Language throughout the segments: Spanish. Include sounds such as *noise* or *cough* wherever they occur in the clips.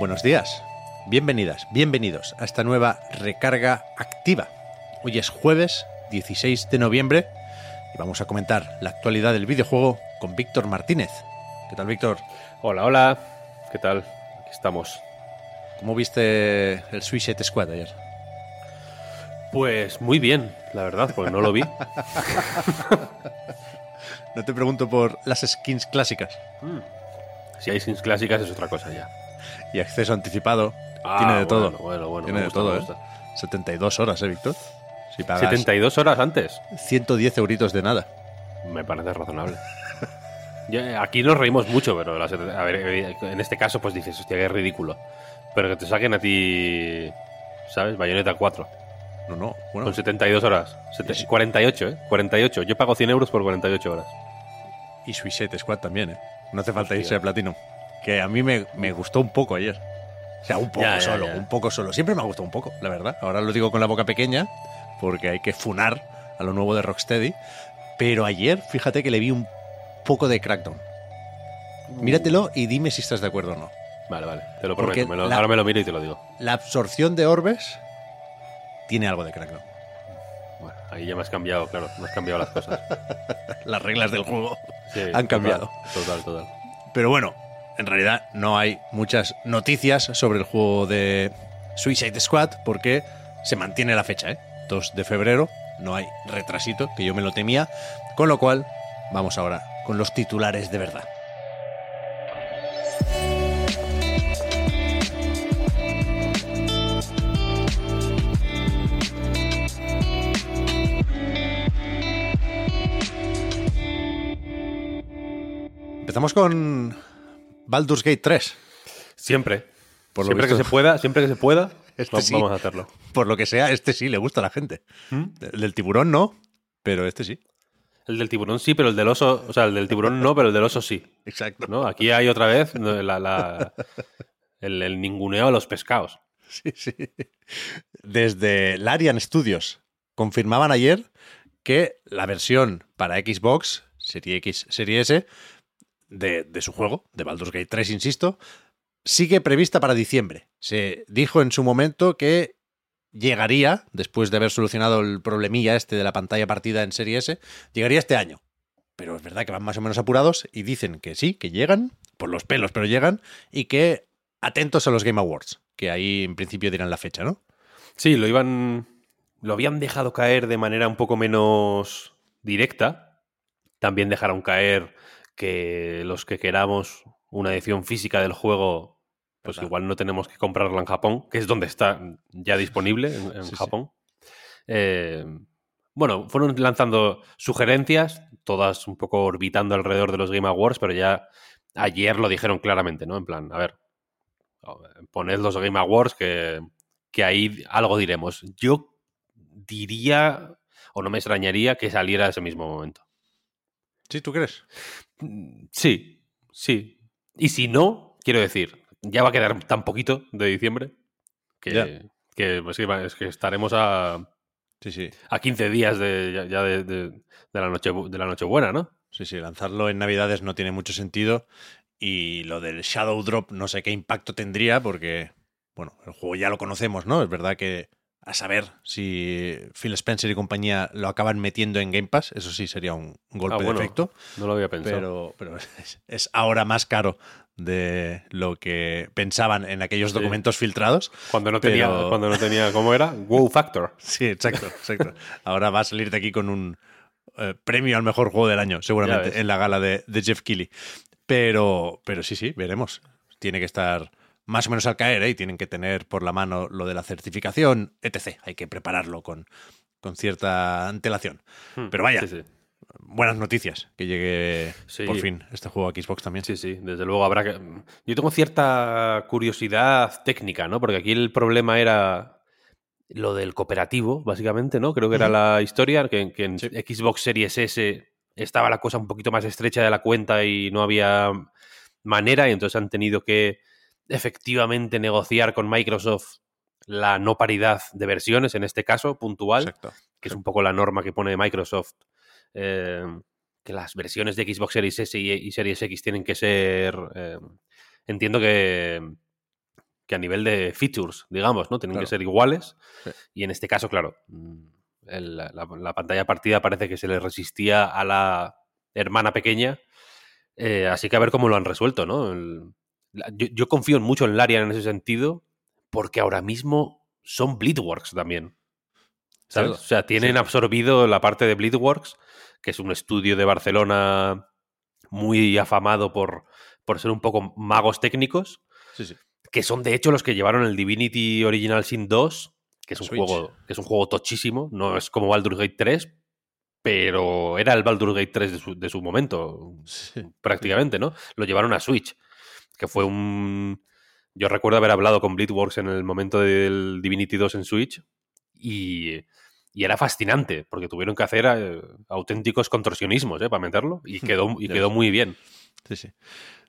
Buenos días, bienvenidas, bienvenidos a esta nueva recarga activa. Hoy es jueves 16 de noviembre y vamos a comentar la actualidad del videojuego con Víctor Martínez. ¿Qué tal, Víctor? Hola, hola. ¿Qué tal? Aquí estamos. ¿Cómo viste el Suicide Squad ayer? Pues muy bien, la verdad, porque no lo vi. *laughs* No te pregunto por las skins clásicas Si hay skins clásicas es otra cosa ya. Y acceso anticipado. Ah, Tiene de todo. bueno, bueno, bueno, Tiene me de gusta, todo, me ¿eh? gusta. 72 horas, ¿eh, Víctor? Si pagas 72 horas antes. 110 euritos de nada. Me parece razonable. *laughs* Yo- aquí nos reímos mucho, pero las- a ver, eh, en este caso pues dices, hostia, qué ridículo. Pero que te saquen a ti, ¿sabes? Bayonetta 4, No, no. Bueno, con 72 horas. Sete- Sí. 48, ¿eh? 48. Yo pago 100 euros por 48 horas. y Suicide Squad también, ¿eh? No hace falta Hostia. irse a Platino. Que a mí me, me gustó un poco ayer. O sea, un poco Ya, solo, ya. un poco solo. Siempre me ha gustado un poco, la verdad. Ahora lo digo con la boca pequeña, porque hay que funar a lo nuevo de Rocksteady. Pero ayer, fíjate que le vi un poco de Crackdown. Míratelo y dime si estás de acuerdo o no. Vale, vale. Te lo prometo. me lo- la- Ahora me lo miro y te lo digo. La absorción de orbes tiene algo de Crackdown. Bueno, ahí ya me has cambiado, claro. Me has cambiado las cosas. *laughs* Las reglas del juego. Sí, Han cambiado. Total, total. Pero bueno, en realidad no hay muchas noticias sobre el juego de Suicide Squad porque se mantiene la fecha, ¿eh? 2 de febrero, no hay retrasito, que yo me lo temía. Con lo cual, vamos ahora con los titulares de verdad. Empezamos con Baldur's Gate 3. Siempre. Por lo siempre que se pueda, siempre que se pueda, *laughs* Este sí. vamos a hacerlo. Por lo que sea, este sí le gusta a la gente. ¿Mm? El del tiburón no, pero este sí. El del tiburón sí, pero el del oso, o sea, el del tiburón no, pero el del oso sí. Exacto. ¿no? Aquí hay otra vez no, la- la- el, el ninguneo a los pescados. Sí, sí. Desde Larian Studios confirmaban ayer que la versión para Xbox, Serie X, Serie S, de, de su juego, de Baldur's Gate 3, insisto, sigue prevista para diciembre. Se dijo en su momento que llegaría, después de haber solucionado el problemilla este de la pantalla partida en Serie S, llegaría este año. Pero es verdad que van más o menos apurados y dicen que sí, que llegan, por los pelos, pero llegan, y que atentos a los Game Awards, que ahí en principio dirán la fecha, ¿no? Sí, lo iban. Lo habían dejado caer de manera un poco menos directa. También dejaron caer que los que queramos una edición física del juego, pues Verdad. igual no tenemos que comprarla en Japón, que es donde está ya disponible, en, en Sí, sí. Japón. Eh, bueno, fueron lanzando sugerencias, todas un poco orbitando alrededor de los Game Awards, pero ya ayer lo dijeron claramente, ¿no? En plan, a ver, poned los Game Awards que, que ahí algo diremos. Yo diría, o no me extrañaría, que saliera ese mismo momento. ¿Sí, tú crees? Mm, Sí, sí. Y si no, quiero decir, ya va a quedar tan poquito de diciembre que, que, pues, es que estaremos a, Sí, sí. a 15 días de, ya, ya de, de- de la noche de la Nochebuena, ¿no? Sí, sí, lanzarlo en Navidades no tiene mucho sentido. Y lo del Shadow Drop no sé qué impacto tendría porque, bueno, el juego ya lo conocemos, ¿no? Es verdad que a saber si Phil Spencer y compañía lo acaban metiendo en Game Pass, eso sí sería un golpe Ah, bueno, de efecto, No lo había pensado. pero, pero es, es ahora más caro de lo que pensaban en aquellos Sí. documentos filtrados. cuando no tenía, pero- cuando no tenía, ¿cómo era? *laughs* Wow Factor. Sí, exacto, exacto. Ahora va a salir de aquí con un eh, premio al mejor juego del año, seguramente, en la gala de, de Jeff Keighley. Pero, pero sí, sí, veremos. Tiene que estar más o menos al caer, ¿eh? Y tienen que tener por la mano lo de la certificación, etc. Hay que prepararlo con, con cierta antelación. Hmm, Pero vaya, sí, sí. buenas noticias que llegue Sí. por fin este juego a Xbox también. Sí, sí, desde luego habrá que. Yo tengo cierta curiosidad técnica, ¿no? Porque aquí el problema era lo del cooperativo, básicamente, ¿no? Creo que era la historia, que, que en. Xbox Series S estaba la cosa un poquito más estrecha de la cuenta y no había manera, y entonces han tenido que efectivamente negociar con Microsoft la no paridad de versiones, en este caso, puntual Exacto. que es un poco la norma que pone Microsoft, eh, que las versiones de Xbox Series S y, y Series X tienen que ser, eh, entiendo que, que a nivel de features, digamos, ¿no? Tienen Claro. que ser iguales. Sí. Y en este caso, claro, mm, el- la, la pantalla partida parece que se le resistía a la hermana pequeña. eh, así que a ver cómo lo han resuelto, ¿no? El- yo, yo confío mucho en Larian en ese sentido, porque ahora mismo son Bleedworks también. ¿Sabes? O sea, tienen Sí. absorbido la parte de Bleedworks, que es un estudio de Barcelona muy afamado por, por ser un poco magos técnicos, Sí, sí. que son de hecho los que llevaron el Divinity Original Sin 2, que es un, Switch. juego, que es un juego tochísimo, no es como Baldur's Gate 3, pero era el Baldur's Gate 3 de su, de su momento, Sí. prácticamente, ¿no? Lo llevaron a Switch, que fue un... Yo recuerdo haber hablado con Bleedworks en el momento del Divinity 2 en Switch y, y era fascinante, porque tuvieron que hacer eh, auténticos contorsionismos ¿eh? para meterlo y *laughs* quedó, y quedó muy bien. Sí, sí.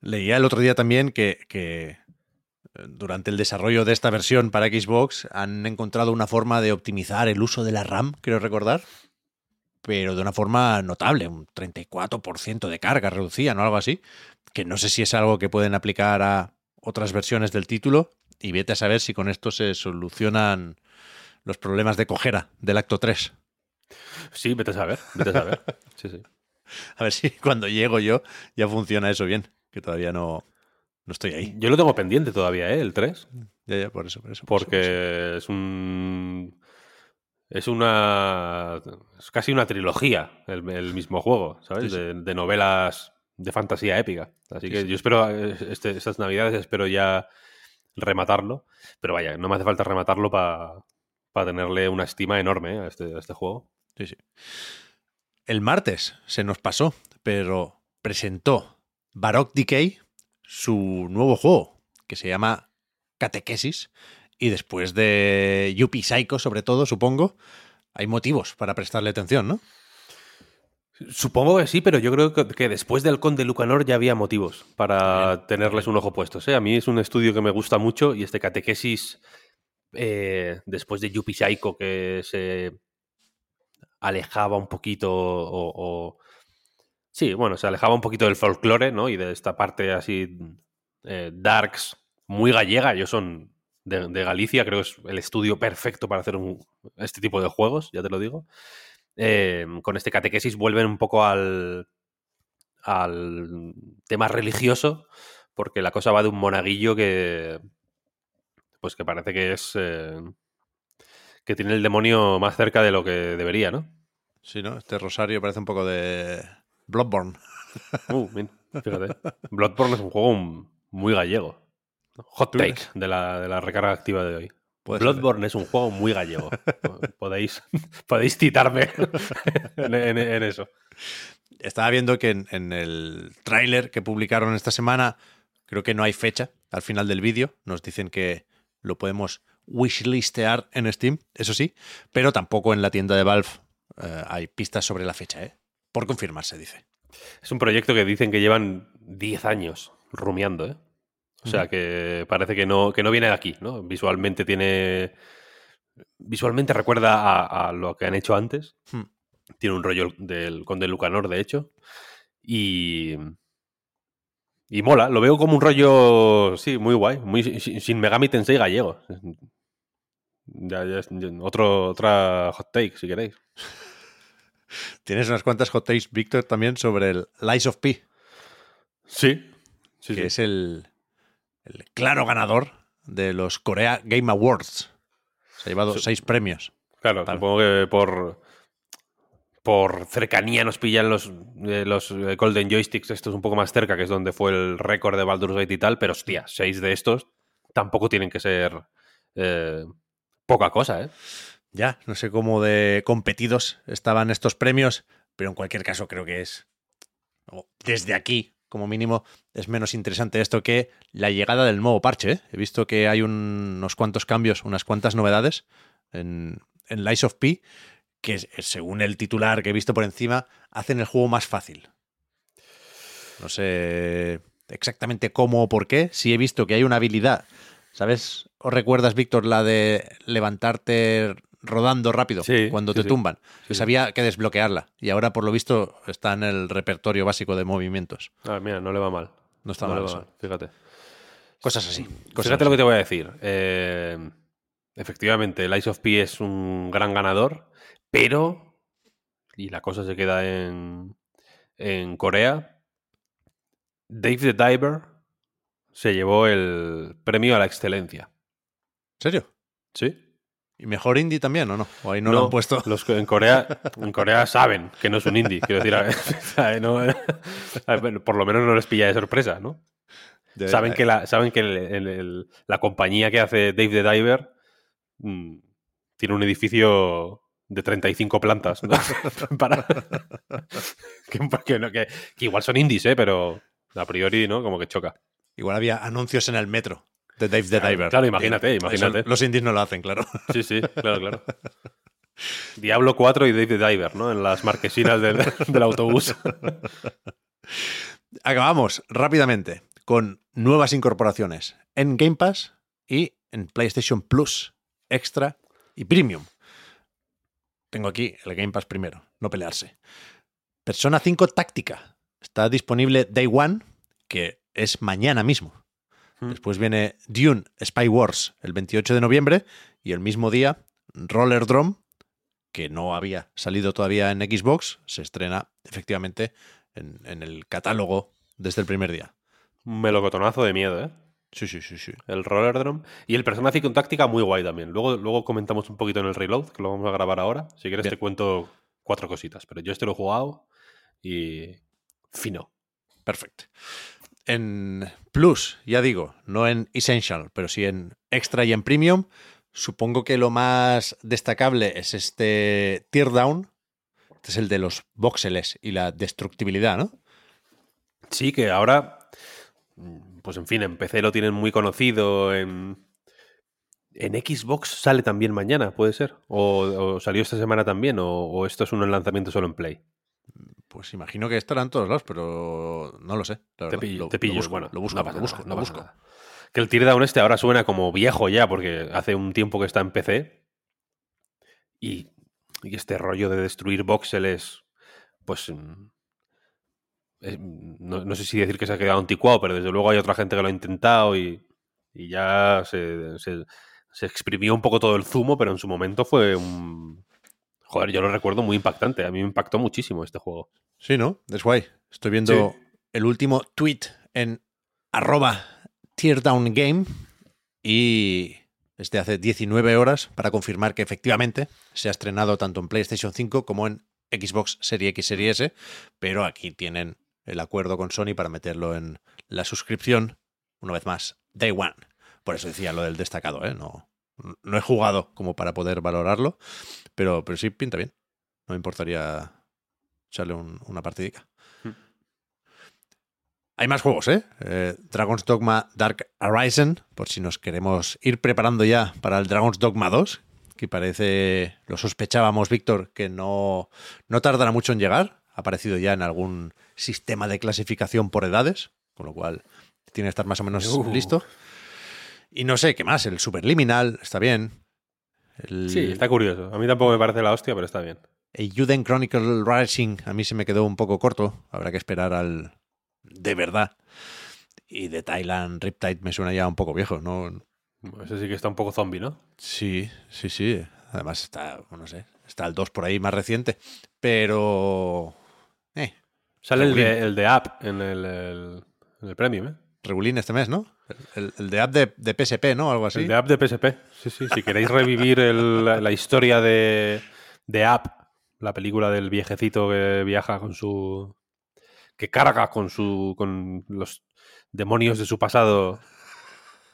Leía el otro día también que, que, eh, durante el desarrollo de esta versión para Xbox han encontrado una forma de optimizar el uso de la RAM, creo recordar, pero de una forma notable, un 34% de carga reducían o algo así, que no sé si es algo que pueden aplicar a otras versiones del título y vete a saber si con esto se solucionan los problemas de cojera del acto 3. Sí, vete a saber, vete a saber. *laughs* Sí, sí. A ver si cuando llego yo ya funciona eso bien, que todavía no, no estoy ahí. Yo lo tengo pendiente todavía, ¿eh? El 3. Ya, ya, por eso, por eso. por eso, por eso. Porque es un. Es una. Es casi una trilogía el, el mismo juego, ¿sabes? Sí, sí. De, de novelas de fantasía épica. Así Sí, que yo espero. eh, Este, estas navidades espero ya rematarlo. Pero vaya, no me hace falta rematarlo para tenerle una estima enorme ¿eh? a, este, a este juego. Sí, sí. El martes se nos pasó, pero presentó Baroque Decay su nuevo juego, que se llama Catequesis. Y después de Yuppie Psycho, sobre todo, supongo, hay motivos para prestarle atención, ¿no? Supongo que sí, pero yo creo que, después del Conde Lucanor ya había motivos para tenerles un ojo puesto. ¿eh? A mí es un estudio que me gusta mucho y este catequesis, eh, después de Yuppie Psycho, que se alejaba un poquito o, o- Sí, bueno, se alejaba un poquito del folclore, ¿no? Y de esta parte así eh, darks, muy gallega. Ellos son de, de Galicia, creo que es el estudio perfecto para hacer un- este tipo de juegos, ya te lo digo. Eh, con este catequesis vuelven un poco al, al tema religioso, porque la cosa va de un monaguillo que, pues que parece que es, eh, que tiene el demonio más cerca de lo que debería, ¿no? Sí, ¿no? Este rosario parece un poco de Bloodborne. Uh, fíjate. *laughs* Bloodborne es un juego muy gallego. Hot ¿Tú take de la, de la recarga activa de hoy. Bloodborne es un juego muy gallego. *laughs* podéis, podéis citarme *laughs* en, en- en eso. Estaba viendo que en, en el tráiler que publicaron esta semana, creo que no hay fecha al final del vídeo. Nos dicen que lo podemos wishlistear en Steam, eso sí, pero tampoco en la tienda de Valve eh, hay pistas sobre la fecha, ¿eh? Por confirmarse, dice. Es un proyecto que dicen que llevan 10 años rumiando, ¿eh? O sea, que parece que no, que no viene de aquí, ¿no? Visualmente tiene... Visualmente recuerda a, a lo que han hecho antes. Hmm. Tiene un rollo del Conde Lucanor, de hecho. Y... Y mola, lo veo como un rollo, sí, muy guay, muy sin, Megami Tensei gallego. Ya, ya otro, otra hot take, si queréis. *laughs* Tienes unas cuantas hot takes, Víctor, también sobre el Lies of P, Sí, sí, que sí. es el, el claro ganador de los Korea Game Awards. Se ha llevado Sí. seis premios. Claro, Vale. supongo que por, por cercanía nos pillan los, eh, los eh, Golden Joysticks, estos un poco más cerca, que es donde fue el récord de Baldur's Gate y tal, pero hostia, seis de estos tampoco tienen que ser eh, poca cosa, ¿eh? Ya, no sé cómo de competidos estaban estos premios. pero en cualquier caso creo que es, desde aquí, como mínimo, es menos interesante esto que la llegada del nuevo parche. ¿eh? He visto que hay unos cuantos cambios, unas cuantas novedades en, en Lies of P, que según el titular que he visto por encima, hacen el juego más fácil. No sé exactamente cómo o por qué. Sí he visto que hay una habilidad. ¿Sabes? ¿O recuerdas, Víctor, la de levantarte rodando rápido cuando te tumban? Que sabía que desbloquearla. Y ahora, por lo visto, está en el repertorio básico de movimientos. Ah, mira, no le va mal. No está mal, Fíjate. Cosas así. Fíjate lo que te voy a decir. Eh, efectivamente, el Ice of P es un gran ganador, pero. Y la cosa se queda en, en Corea. Dave the Diver se llevó el premio a la excelencia. ¿En serio? Sí. ¿Y mejor indie también o no? ¿O ahí no, lo han puesto? Los que en Corea, en Corea saben que no es un indie. Quiero decir, *laughs* por lo menos no les pilla de sorpresa, ¿no? saben, que la, saben que la compañía que hace Dave the Diver mm, tiene un edificio de 35 plantas. *laughs* Para... *laughs* que, igual son indies, ¿eh? pero a priori, ¿no? Como que choca. Igual había anuncios en el metro de Dave the Diver. Claro, imagínate, imagínate. los indies no lo hacen, claro. Sí, sí, claro, claro. Diablo 4 y Dave the Diver, ¿no? En las marquesinas del, *laughs* del autobús. *laughs* Acabamos rápidamente con nuevas incorporaciones en Game Pass y en PlayStation Plus, Extra y Premium. Tengo aquí el Game Pass primero, no pelearse. Persona 5 Táctica. Está disponible Day One, que es mañana mismo. Hmm. Después viene Dune Spy Wars el 28 de noviembre y el mismo día Roller Drum, que no había salido todavía en Xbox, se estrena efectivamente en, en el catálogo desde el primer día. Un melocotonazo de miedo, ¿eh? Sí, sí, sí, sí. El Roller Drum. Y el personaje con táctica muy guay también. Luego, luego comentamos un poquito en el reload, que lo vamos a grabar ahora. Si quieres te cuento cuatro cositas. Pero yo este lo he jugado y fino. Perfecto. En Plus, ya digo, no en Essential, pero sí en Extra y en Premium, supongo que lo más destacable es este Teardown. Este es el de los voxeles y la destructibilidad, ¿no? Sí, que ahora, pues en fin, en PC lo tienen muy conocido, en, en Xbox sale también mañana, puede ser. O, salió esta semana también, o, o, esto es un lanzamiento solo en Play. Pues imagino que estarán todos lados, pero no lo sé. te pillo, busco, bueno, lo busco, lo busco, lo busco. Que el Teardown este ahora suena como viejo ya, porque hace un tiempo que está en PC. Y, y este rollo de destruir voxeles, pues mm, no, sé si decir que se ha quedado anticuado, pero desde luego hay otra gente que lo ha intentado y, y ya se, se, se, exprimió un poco todo el zumo, pero en su momento fue un, Joder, yo lo recuerdo muy impactante. A mí me impactó muchísimo este juego. Sí, ¿no? Es guay. Estoy viendo el último tweet en arroba teardowngame y es de hace 19 horas para confirmar que efectivamente se ha estrenado tanto en PlayStation 5 como en Xbox Series X Serie S, pero aquí tienen el acuerdo con Sony para meterlo en la suscripción, una vez más, Day One. Por eso decía lo del destacado, ¿eh? No, no he jugado como para poder valorarlo, pero, pero sí pinta bien. No me importaría echarle una partidica. Hmm. Hay más juegos, ¿eh? ¿eh? Dragon's Dogma Dark Horizon, por si nos queremos ir preparando ya para el Dragon's Dogma 2, que parece, lo sospechábamos, Víctor, que no, no tardará mucho en llegar. Ha aparecido ya en algún sistema de clasificación por edades, con lo cual tiene que estar más o menos uh. listo. Y no sé qué más, el Superliminal, está bien. Sí, está curioso. A mí tampoco me parece la hostia, pero está bien. El Juden Chronicle Rising a mí se me quedó un poco corto. Habrá que esperar al de verdad. Y de Thailand Riptide me suena ya un poco viejo, ¿no? Ese sí que está un poco zombie, ¿no? Sí, sí, sí. Además está, no sé, está el 2 por ahí más reciente. Pero... Eh, Sale el de, el de, App en el, el, en el Premium, ¿eh? Regulín este mes, ¿no? El, de app de, PSP, ¿no? Algo así. El de app de PSP. Sí, sí. Si queréis revivir la, historia de, de App, la película del viejecito que viaja con su. que carga con su. con los demonios de su pasado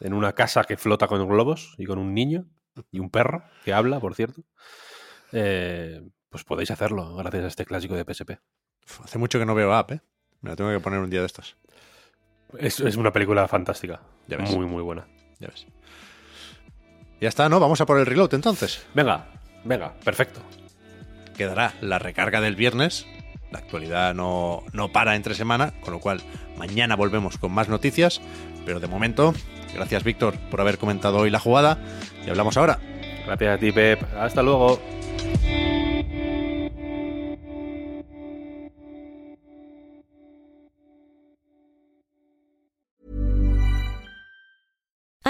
en una casa que flota con globos y con un niño y un perro que habla, por cierto. Eh, pues podéis hacerlo gracias a este clásico de PSP. Hace mucho que no veo app, ¿eh? Me la tengo que poner un día de estos. Es, es una película fantástica. Ya ves. Muy, muy buena. Ya ves. Ya está, ¿no? Vamos a por el reload entonces. Venga, venga, perfecto. Quedará la recarga del viernes. La actualidad no, no para entre semana, con lo cual mañana volvemos con más noticias. Pero de momento, gracias Víctor por haber comentado hoy la jugada. Y hablamos ahora. Gracias a ti, Pep. Hasta luego.